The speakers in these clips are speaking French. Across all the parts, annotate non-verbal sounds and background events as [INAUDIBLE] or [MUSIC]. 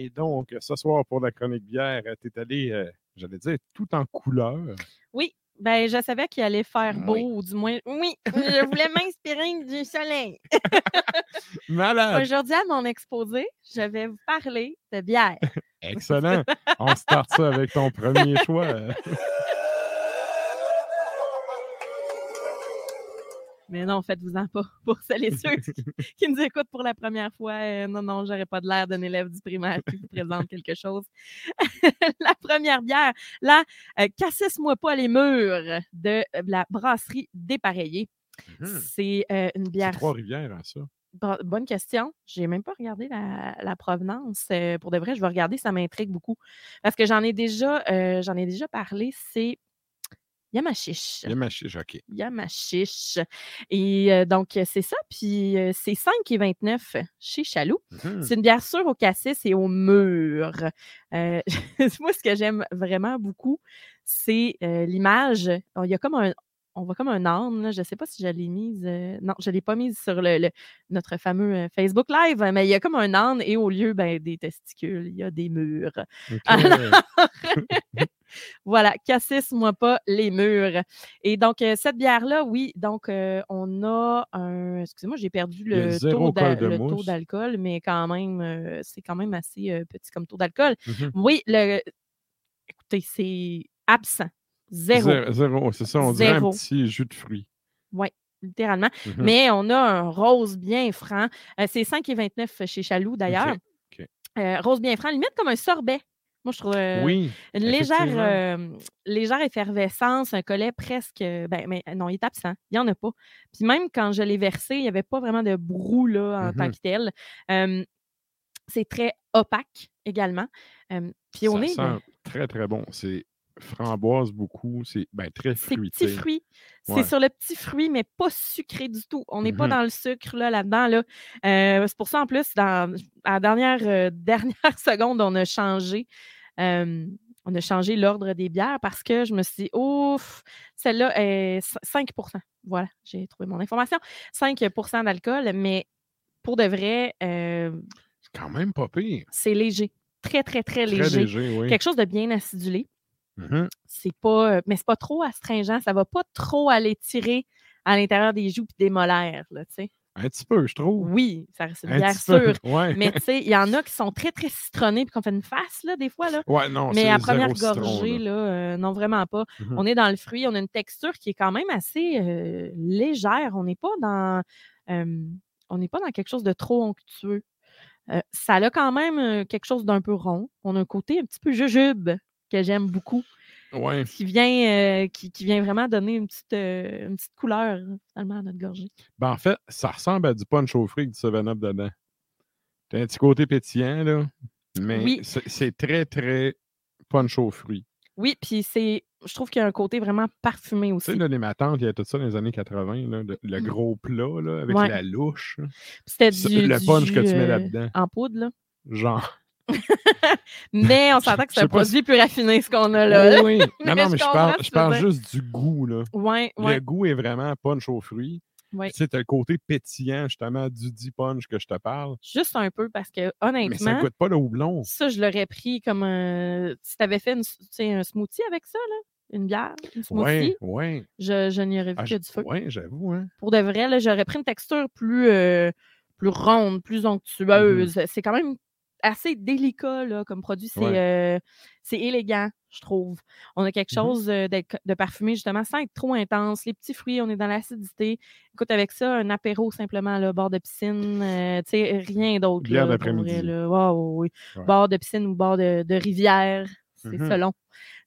Et donc, ce soir, pour la chronique bière, tu es allé, euh, j'allais dire, tout en couleur. Oui, ben je savais qu'il allait faire beau, Oui. ou du moins, oui, je voulais m'inspirer du soleil. [LAUGHS] Malade! Aujourd'hui, à mon exposé, je vais vous parler de bière. Excellent! On start ça avec ton premier choix. [LAUGHS] Mais non, faites-vous-en pas. [LAUGHS] Pour celles et ceux qui, [LAUGHS] qui nous écoutent pour la première fois, euh, non, non, j'aurais pas de l'air d'un élève du primaire qui vous présente quelque chose. [LAUGHS] la première bière, là, euh, Cassis-moi pas les murs de euh, la brasserie Dépareillée. Mhm. C'est euh, une C'est bière Trois-Rivières, hein, ça? Bon- bonne question. J'ai même pas regardé la, la provenance. Euh, pour de vrai, je vais regarder, ça m'intrigue beaucoup. Parce que j'en ai déjà, euh, j'en ai déjà parlé. C'est Yamachiche. Il y a ma chiche, OK. Yamachiche. Et euh, donc, euh, c'est ça. Puis, euh, c'est 5,29 chez Chaloux. C'est une bière sûre au cassis et au mur. Euh, [LAUGHS] moi, ce que j'aime vraiment beaucoup, c'est l'image. Il y a comme un. On voit comme un âne. là. Je ne sais pas si je l'ai mise. non, je ne l'ai pas mise sur le, le- notre fameux Facebook Live, mais il y a comme un âne et au lieu ben, des testicules, il y a des murs. [LAUGHS] Voilà, cassis-moi pas les murs. Et donc, euh, cette bière-là, oui, donc euh, on a un. Excusez-moi, j'ai perdu le, taux, le taux d'alcool, mais quand même, euh, c'est quand même assez euh, petit comme taux d'alcool. Mhm. Oui, le. Écoutez, c'est absent. Zéro. Zéro, zéro, c'est ça, on dirait un petit jus de fruits. Oui, littéralement. Mhm. Mais on a un rose bien franc. C'est 5,29 chez Chaloux, d'ailleurs. Rose bien franc, limite comme un sorbet. Moi, je trouve. euh, oui, Une légère, euh, légère effervescence, un collet presque. Ben, mais non, il est absent. Il n'y en a pas. Puis même quand je l'ai versé, il n'y avait pas vraiment de brou là, en tant Mhm. que tel. Euh, c'est très opaque également. Euh, puis on ça est. sent très, très bon. C'est framboise beaucoup. C'est ben, très c'est fruité. petit fruit. C'est sur le petit fruit, mais pas sucré du tout. On n'est pas Mhm. dans le sucre là, là-dedans. Là. Euh, c'est pour ça, en plus, dans, à la dernière, euh, [LAUGHS] dernière seconde, on a changé. Euh, on a changé l'ordre des bières parce que je me suis dit, ouf, celle-là est c- 5% Voilà, j'ai trouvé mon information. 5% d'alcool, mais pour de vrai, euh, C'est quand même pas pire. c'est léger. Très, très, très Très léger. léger, oui. Quelque chose de bien acidulé Mhm. c'est pas euh, mais c'est pas trop astringent, ça va pas trop aller tirer à l'intérieur des joues et des molaires là, tu sais. Un petit peu, je trouve. Oui, ça reste une Un bière sûre, [LAUGHS] Ouais. mais tu sais, il y en a qui sont très très citronnés puis qu'on fait une face là des fois là. ouais, non, Mais c'est à première gorgée là. là, euh, non vraiment pas. Mhm. On est dans le fruit, on a une texture qui est quand même assez euh, légère, on n'est pas dans euh, on n'est pas dans quelque chose de trop onctueux. Euh, ça a quand même quelque chose d'un peu rond. On a un côté un petit peu jujube que j'aime beaucoup Ouais. qui vient, euh, qui, qui vient vraiment donner une petite, euh, une petite couleur finalement à notre gorgée. Ben, en fait, ça ressemble à du punch au avec du 7-up dedans. T'as un petit côté pétillant, là. Mais Oui. c'est très, très punch aux fruits. Oui, puis c'est, je trouve qu'il y a un côté vraiment parfumé Tu aussi. sais, là, les matantes, il y a tout ça dans les années 80, là, le, le gros plat, là, avec. Ouais. la louche. C'était c'est du, le punch que tu mets euh, là-dedans. En poudre, là. Genre. [LAUGHS] Mais on s'entend que c'est un si- produit plus raffiné, ce qu'on a là. Oui, oui. [LAUGHS] Non, non, mais je parle, je juste du goût, là. Ouais, Le ouais. goût est vraiment punch aux fruits. Oui. Tu sais, t'as le côté pétillant, justement, du Deep Punch que je te parle. Juste un peu parce que Mais ça honnêtement, goûte pas le houblon. ça, je l'aurais pris comme un. Si tu avais fait une- un smoothie avec ça, là, une bière, une smoothie, Ouais, ouais. je, je n'y aurais vu Ah, que du feu. ouais, j'avoue, hein. Pour de vrai, là, j'aurais pris une texture plus, euh, plus ronde, plus onctueuse. Mm-hmm. C'est quand même assez délicat là, comme produit. C'est Ouais. euh, c'est élégant, je trouve. On a quelque Mhm. chose euh, de parfumé, justement, sans être trop intense. Les petits fruits, on est dans l'acidité. Écoute, avec ça, un apéro simplement, là, bord de piscine, euh, tu sais, rien d'autre. Bière d'après-midi. vrai, là. Wow, oui. Ouais. Bord de piscine ou bord de, de rivière, c'est Mhm. selon.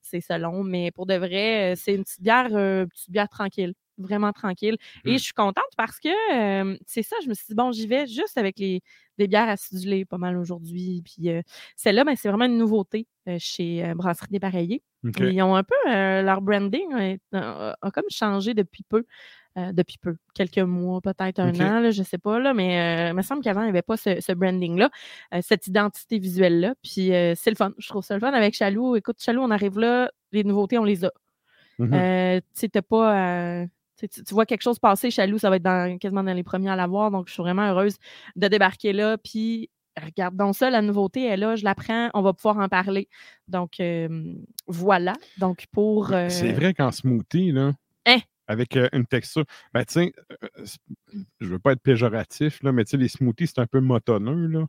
C'est selon. Mais pour de vrai, c'est une petite bière, euh, petite bière tranquille. Vraiment tranquille. Et Mhm. je suis contente parce que euh, c'est ça, je me suis dit, bon, j'y vais juste avec les, des bières acidulées pas mal aujourd'hui. Puis euh, celle-là, ben, c'est vraiment une nouveauté euh, chez euh, Brasserie Dépareillée. OK. Ils ont un peu leur branding a, a comme changé depuis peu. depuis peu, quelques mois, peut-être un an, là, je sais pas, là, mais il me semble qu'avant, il n'y avait pas ce, ce branding-là, cette identité visuelle-là. Puis c'est le fun. Je trouve ça le fun avec Chaloux. Écoute, Chaloux, on arrive là, les nouveautés, on les a. Mhm. Euh, tu t'as pas. Tu, vois quelque chose passer, Chaloux, ça va être dans, quasiment dans les premiers à l'avoir. Donc, je suis vraiment heureuse de débarquer là. Puis, regardons ça, la nouveauté est là, je la prends, on va pouvoir en parler. Donc, euh, voilà. Donc, pour. euh, C'est vrai qu'en smoothie, là, Hein? avec euh, une texture, ben, tu sais, je veux pas être péjoratif, là, mais tu sais, les smoothies, c'est un peu motonneux, là.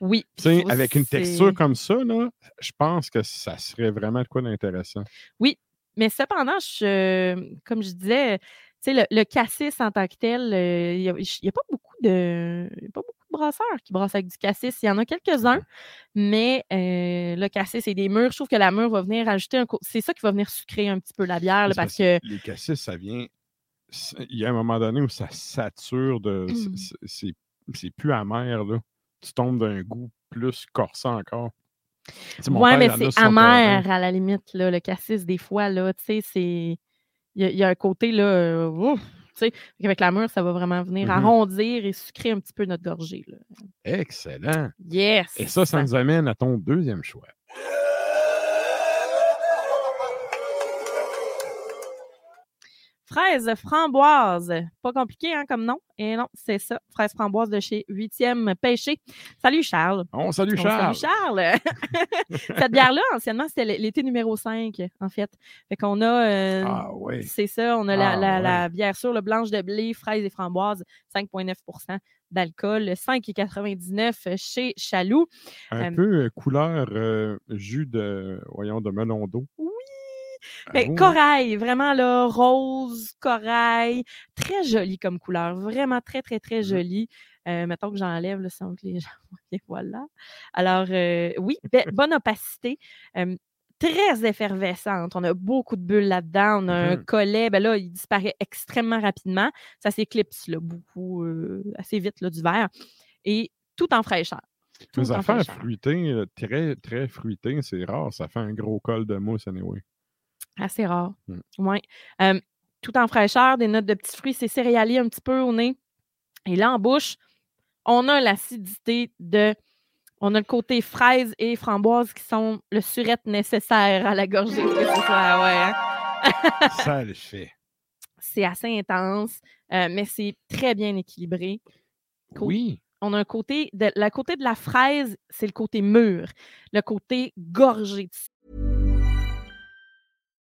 Oui. Tu sais, avec une texture comme ça, là, je pense que ça serait vraiment de quoi d'intéressant. Mais cependant, je, comme je disais, le, le cassis en tant que tel, euh, il n'y a, pas beaucoup de. il y a pas beaucoup de brasseurs qui brassent avec du cassis. Il y en a quelques-uns, mais euh, le cassis et des mûres, je trouve que la mûre va venir ajouter un. C'est ça qui va venir sucrer un petit peu la bière, là, parce que. Les cassis, ça vient. Il y a un moment donné où ça sature de. c'est- Mm. c'est- plus amer, là. Tu tombes d'un goût plus corsant encore. Père, mais c'est amer à la limite, là, le cassis, des fois, là, tu sais, c'est. Il y, a- il y a un côté, là, euh, ouf, tu sais, avec la mûre, ça va vraiment venir Mhm. arrondir et sucrer un petit peu notre gorgée, là. Excellent. Yes! Et ça, ça nous amène à ton deuxième choix. Fraise framboise. Pas compliqué, hein, comme nom. Et non, c'est ça. Fraise framboise de chez 8e Pêché. Salut, Charles. On salue On Charles. salue Charles. [LAUGHS] Cette bière-là, anciennement, c'était l'été numéro 5, en fait. Fait qu'on a. euh, Ah oui. C'est ça, on a la, Ah, la- ouais. la bière sûre, le blanche de blé, fraise et framboise, 5,9% d'alcool, 5,99 chez Chaloux. Un Euh, peu euh, couleur euh, jus de, voyons, de melon d'eau. Oui! Ah oui. corail, vraiment là, rose, corail, très joli comme couleur, vraiment très, très, très Mhm. joli. Euh, mettons que j'enlève le sans que les [LAUGHS] gens. Et voilà. Alors, euh, oui, be- [LAUGHS] bonne opacité. euh, très effervescente. On a beaucoup de bulles là-dedans. On a un Mhm. collet. Ben là, il disparaît extrêmement rapidement. Ça s'éclipse là, beaucoup, euh, assez vite là, du verre. Et tout en fraîcheur. En affaires fruitées, euh, très, très fruitées, c'est rare. Ça fait un gros col de mousse, anyway. Assez rare. Mm. Oui. tout en fraîcheur, des notes de petits fruits, c'est céréalier un petit peu au nez. Et là, en bouche, on a l'acidité de. On a le côté fraise et framboise qui sont le surette nécessaire à la gorgée. que ce soit, ouais, hein. ça le fait. [LAUGHS] C'est assez intense, euh, mais c'est très bien équilibré. Oui. On a un côté. De, le côté de la fraise, c'est le côté mûr. Le côté gorgé de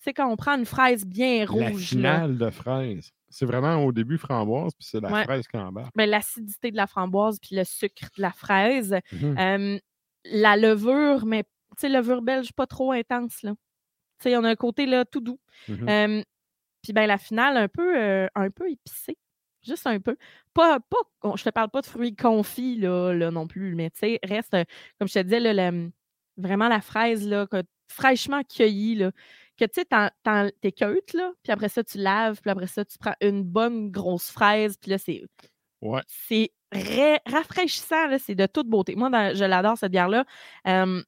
Sais, quand on prend une fraise bien La rouge, là, finale de fraise. C'est vraiment au début framboise, puis c'est la Ouais. fraise qui embarque. ben, l'acidité de la framboise puis le sucre de la fraise. Euh, la levure, mais tu sais, levure belge pas trop intense, là. Tu sais, on a un côté, là, tout doux. Euh, puis ben la finale, un peu, euh, un peu épicée. Juste un peu. Pas, pas, je te parle pas de fruits confits là, là non plus, mais tu sais, reste, euh, comme je te disais, là, la- vraiment la fraise là, fraîchement cueillie, là, que tu sais, t'en- t'équeutes, là, puis après ça, tu laves, puis après ça, tu prends une bonne grosse fraise, puis là, c'est Ouais. c'est ra- rafraîchissant, là, c'est de toute beauté. Moi, dans- je l'adore, cette bière-là. Euh,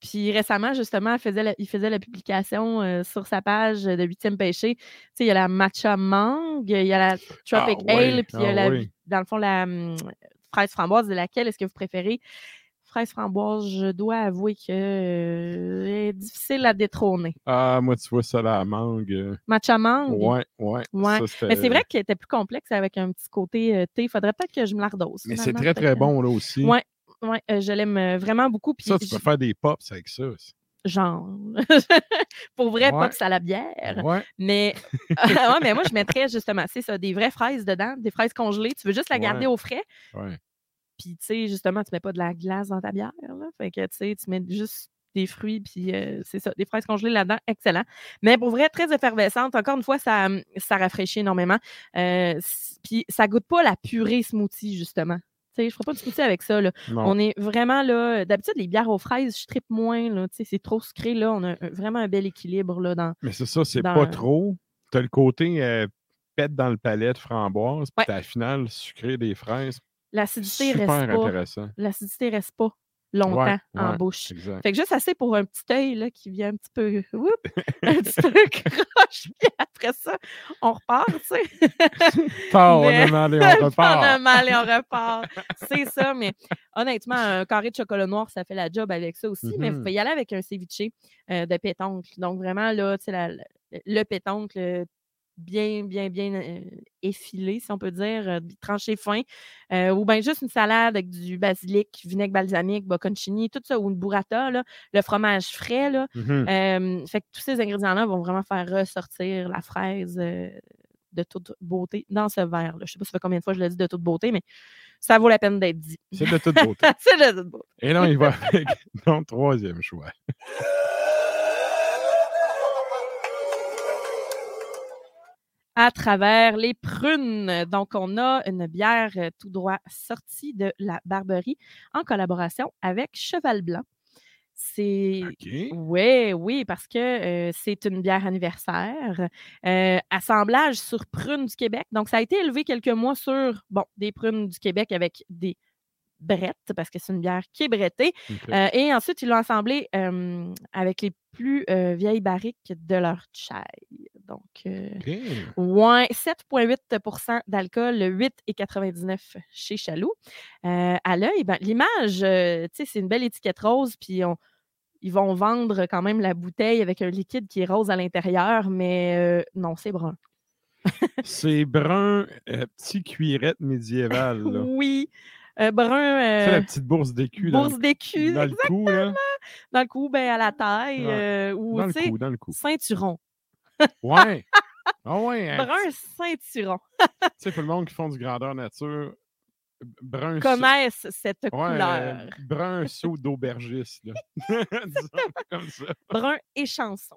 puis récemment, justement, elle faisait la- il faisait la publication euh, sur sa page de 8e péché. Tu sais, il y a la matcha mangue, il y a la tropic Ah ouais, ale, puis il y a ah la, oui. dans le fond, la hum, fraise framboise. De laquelle est-ce que vous préférez? Fraise framboise, je dois avouer que euh, est difficile à détrôner. Ah, moi, tu vois ça, la mangue. euh, Matcha mangue? Ouais, ouais. Ouais. ça, Mais c'est vrai qu'elle était plus complexe avec un petit côté euh, thé. Il faudrait peut-être que je me la redose. Mais c'est très, très bon, là aussi. Ouais, ouais, euh, je l'aime vraiment beaucoup. Puis Ça, tu peux faire des pops avec ça. aussi. genre, [LAUGHS] pour vrai, Ouais. pas à la bière. Ouais. Mais, [LAUGHS] [LAUGHS] ouais, mais moi, je mettrais justement, c'est ça, des vraies fraises dedans, des fraises congelées. Tu veux juste la garder au frais? Puis, tu sais, justement, tu mets pas de la glace dans ta bière. Là. Fait que, tu sais, tu mets juste des fruits, puis euh, c'est ça, des fraises congelées là-dedans. Excellent. Mais pour vrai, très effervescente. Encore une fois, ça, hum, ça rafraîchit énormément. Euh, puis, ça goûte pas la purée smoothie, justement. Tu sais, je ferai pas de smoothie avec ça. Là. On est vraiment là. D'habitude, les bières aux fraises, je tripe moins. Là, tu sais, c'est trop sucré. Là, on a un- vraiment un bel équilibre là, dans. Mais c'est ça, c'est pas trop. T'as le côté euh, pète dans le palais de framboise, puis Ouais. t'as la finale sucrée des fraises. L'acidité reste pas. L'acidité reste pas longtemps Ouais, en bouche. Exact. Fait que juste assez pour un petit œil là, qui vient un petit peu. whoop, [LAUGHS] un petit peu croche, [LAUGHS] puis après ça, on repart, tu sais. [LAUGHS] On a mal et on on a repart. mal et on repart. C'est ça, mais honnêtement, un carré de chocolat noir, ça fait la job avec ça aussi. Mais vous Mhm. pouvez y aller avec un ceviche euh, de pétoncle. Donc vraiment, là, tu sais, le pétoncle bien, bien, bien euh, effilé, si on peut dire, euh, tranché fin. euh, ou bien juste une salade avec du basilic, vinaigre balsamique, bocconcini, tout ça, ou une burrata, là, le fromage frais, là. Euh, fait que tous ces ingrédients-là vont vraiment faire ressortir la fraise de toute beauté dans ce verre-là. Je sais pas ça fait combien de fois je l'ai dit de toute beauté, mais ça vaut la peine d'être dit. C'est de toute beauté. [LAUGHS] C'est de toute beauté. Et là, il va avec [LAUGHS] ton troisième choix. À travers les prunes. Donc, on a une bière euh, tout droit sortie de la Barberie en collaboration avec Cheval Blanc. C'est. Oui, oui, parce que euh, c'est une bière anniversaire. euh, assemblage sur prunes du Québec. Donc, ça a été élevé quelques mois sur, bon, des prunes du Québec avec des brettes, parce que c'est une bière qui est brettée. Euh, et ensuite, ils l'ont assemblé euh, avec les plus vieilles barriques de leur chai. Donc, euh, OK. Ouais, 7,8% d'alcool, 8,99 chez Chaloux. Euh, à l'œil, ben, l'image, euh, tu sais, c'est une belle étiquette rose, puis on- ils vont vendre quand même la bouteille avec un liquide qui est rose à l'intérieur, mais euh, non, c'est brun. C'est brun, petit cuirette médiévale. Là. [LAUGHS] Oui, euh, brun, C'est la petite bourse d'écu bourse d'écu, dans le cou. Là. dans le cou, ben, à la taille, Ouais, euh, ou Dans le cou, dans le cou. ceinturon. Ouais. Ah ouais. hein, Brun ceinturon. Tu sais, pour le monde qui font du grandeur nature, brun. Connaissent cette Ouais, couleur. euh, brun [LAUGHS] saut d'aubergiste. là. [LAUGHS] Comme ça. Brun et chanson.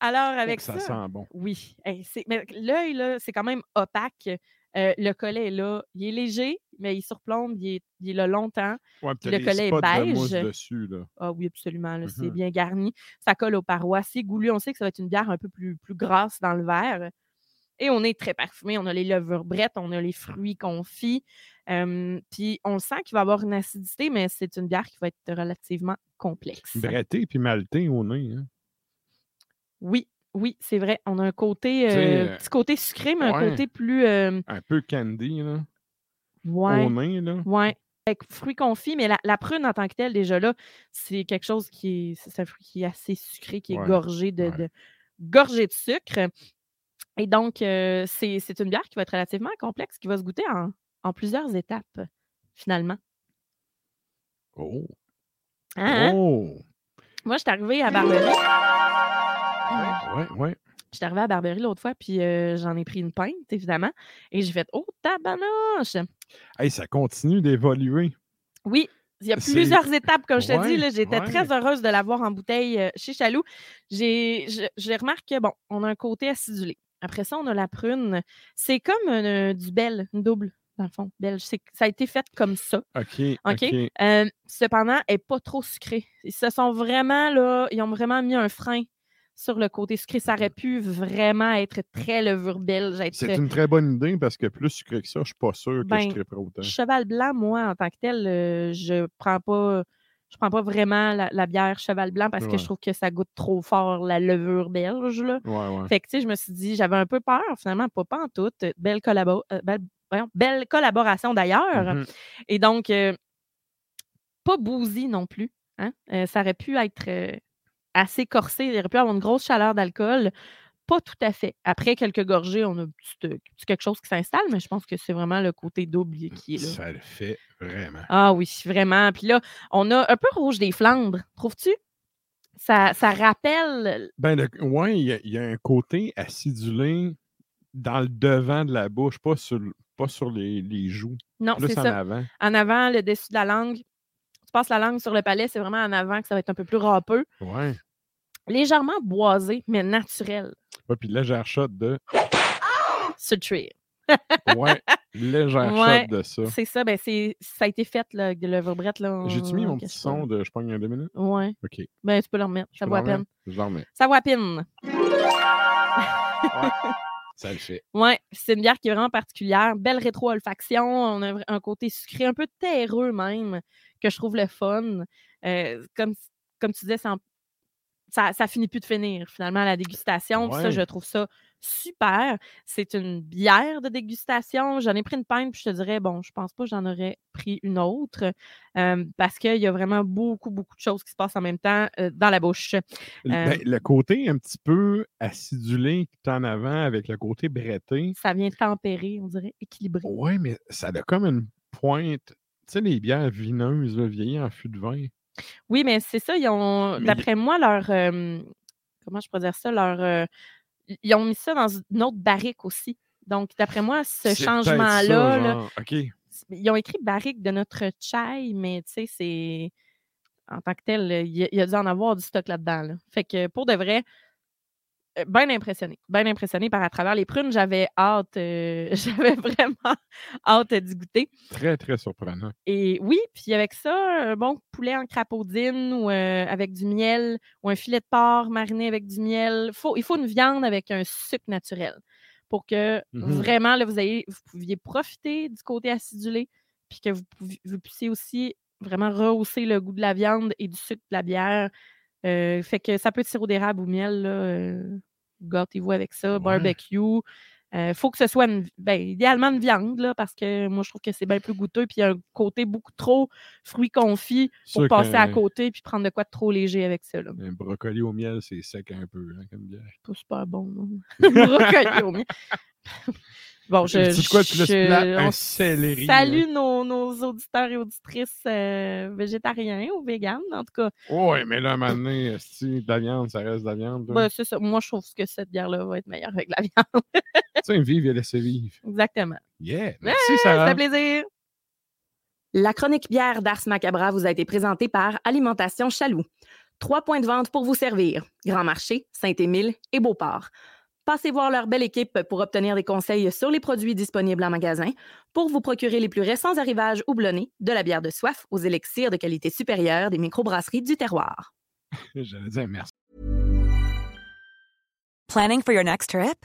Alors, Oh, avec ça ça, sent bon. Oui. Hey, mais l'œil, là, c'est quand même opaque. Euh, le collet est là. Il est léger, mais il surplombe, il est, il est là longtemps. Ouais, Le collet est de beige. dessus. Là. Ah oui, absolument. C'est Mhm. bien garni. Ça colle aux parois. C'est goulu. On sait que ça va être une bière un peu plus, plus grasse dans le verre. Et on est très parfumé. On a les levures brettes, on a les fruits confits. Euh, puis on sent qu'il va avoir une acidité, mais c'est une bière qui va être relativement complexe. Bretté puis malté au nez. Hein? Oui, oui, c'est vrai. On a un côté, euh, petit côté sucré, mais un côté plus. euh, Un peu candy là, ouais, au nez. Là. ouais. Avec fruits confits, mais la, la prune en tant que telle, déjà là, c'est quelque chose qui est. C'est un fruit qui est assez sucré, qui est Ouais, gorgé de, ouais. de- gorgé de sucre. Et donc, euh, c'est c'est une bière qui va être relativement complexe, qui va se goûter en, en plusieurs étapes, finalement. Oh. Hein, hein? Oh. Moi, je suis arrivée à Barberie. Ouais, ouais. J'étais arrivée à Barberie l'autre fois, puis euh, j'en ai pris une pinte, évidemment. Et j'ai fait Oh, tabarnouche! Hey, ça continue d'évoluer. Oui, il y a plusieurs étapes, comme je te Ouais, dis. J'étais ouais. très heureuse de l'avoir en bouteille euh, chez Chaloux. J'ai je- je remarque que, bon, on a un côté acidulé. Après ça, on a la prune. C'est comme un, du bel, une double, dans le fond, belge. Ça a été fait comme ça. OK. Euh, cependant, elle n'est pas trop sucrée. Ils se sont vraiment, là, ils ont vraiment mis un frein sur le côté sucré. Ça aurait pu vraiment être très levure belge. Être C'est une très bonne idée parce que plus sucré que ça, je suis pas sûr que Ben, je serais prêt autant. Cheval blanc, moi, en tant que tel, euh, je prends pas. Je prends pas vraiment la, la bière cheval blanc parce que je trouve que ça goûte trop fort la levure belge. Là. Ouais, ouais. Fait que, tu sais, je me suis dit, j'avais un peu peur, finalement, pas, pas en tout. Belle, collabo- euh, belle, voyons, belle collaboration d'ailleurs. Mhm. Et donc, euh, pas bousy non plus. hein. Ça aurait pu être assez corsé. Il aurait pu avoir une grosse chaleur d'alcool. Pas tout à fait. Après quelques gorgées, on a euh, quelque chose qui s'installe, mais je pense que c'est vraiment le côté double qui est là. Ça le fait vraiment. Ah oui, vraiment. Puis là, on a un peu rouge des Flandres, trouves-tu? Ça, ça rappelle. Ben, le- ouais, il y, a- il y a un côté acidulé dans le devant de la bouche, pas sur, le- pas sur les, les joues. Non, c'est en ça. avant. En avant, le dessus de la langue. Tu passes la langue sur le palais, c'est vraiment en avant que ça va être un peu plus râpeux. Ouais. Légèrement boisé, mais naturel. Ouais, puis légère shot de. Sutré. Ouais, légère Ouais, shot de ça. C'est ça, ben c'est, ça a été fait, là, de l'œuvre-brette. là. J'ai-tu mis on mon petit son de je pogne deux minutes? Ouais. OK. Ben, tu peux le remettre. Ça vaut à l'en peine. Je l'en remets. Ça vaut à peine. [LAUGHS] Ça le fait. Ouais, c'est une bière qui est vraiment particulière. Belle rétro-olfaction. On a un côté sucré, un peu terreux même, que je trouve le fun. Euh, comme, comme tu disais, ça, ça finit plus de finir finalement la dégustation. Ça, je trouve ça super. C'est une bière de dégustation. J'en ai pris une pinte, puis je te dirais, bon, je pense pas que j'en aurais pris une autre euh, parce qu'il y a vraiment beaucoup, beaucoup de choses qui se passent en même temps euh, dans la bouche. Le- ben, le côté un petit peu acidulé qui est en avant avec le côté bretté. Ça vient tempérer, on dirait, équilibré. Ouais, mais ça a comme une pointe. Tu sais, les bières vineuses, vieillies en fût de vin? Oui, mais c'est ça, ils ont, d'après moi, leur, euh, comment je pourrais dire ça, leur, euh, ils ont mis ça dans une autre barrique aussi. Donc, d'après moi, ce changement-là, là, ils ont écrit barrique de notre chai, mais tu sais, c'est, en tant que tel, il y, a- il y a dû en avoir du stock là-dedans. là. Fait que, pour de vrai, bien impressionné. Bien impressionné par à travers les prunes. J'avais hâte, euh, [LAUGHS] j'avais vraiment hâte d'y goûter. Très, très surprenant. Et oui, puis avec ça, un bon poulet en crapaudine ou euh, avec du miel ou un filet de porc mariné avec du miel. Faut, il faut une viande avec un sucre naturel pour que Mhm. vraiment, là, vous, ayez, vous pouviez profiter du côté acidulé puis que vous, vous puissiez aussi vraiment rehausser le goût de la viande et du sucre de la bière. Euh, fait que ça peut être sirop d'érable ou miel. Là, euh, gâtez-vous avec ça. Ouais. Barbecue. Il faut que ce soit une, ben, idéalement une viande, là, parce que moi, je trouve que c'est bien plus goûteux. Puis il y a un côté beaucoup trop fruits confits pour passer à côté puis prendre de quoi de trop léger avec ça. Là. Un brocoli au miel, c'est sec un peu, hein, comme bière. Pas super bon. non. [LAUGHS] Brocoli au miel. [LAUGHS] Bon, je, C'est quoi, tu je- un céleri, Salue nos, nos auditeurs et auditrices euh, végétariens ou véganes, en tout cas. Ouais, mais là, maintenant, si de la viande, ça reste de la viande. Ben, c'est ça. Moi, je trouve que cette bière-là va être meilleure avec la [LAUGHS] viande. Tu sais, vive et laisser vivre. Exactement. Yeah, merci, Ça Sarah. fait plaisir. La chronique bière d'Ars Macabra vous a été présentée par Alimentation Chaloux. Trois points de vente pour vous servir. Grand Marché, Saint-Émile et Beauport. Passez voir leur belle équipe pour obtenir des conseils sur les produits disponibles en magasin, pour vous procurer les plus récents arrivages houblonnés, de la bière de soif aux élixirs de qualité supérieure des microbrasseries du terroir. [LAUGHS] J'allais dire merci. Planning for your next trip?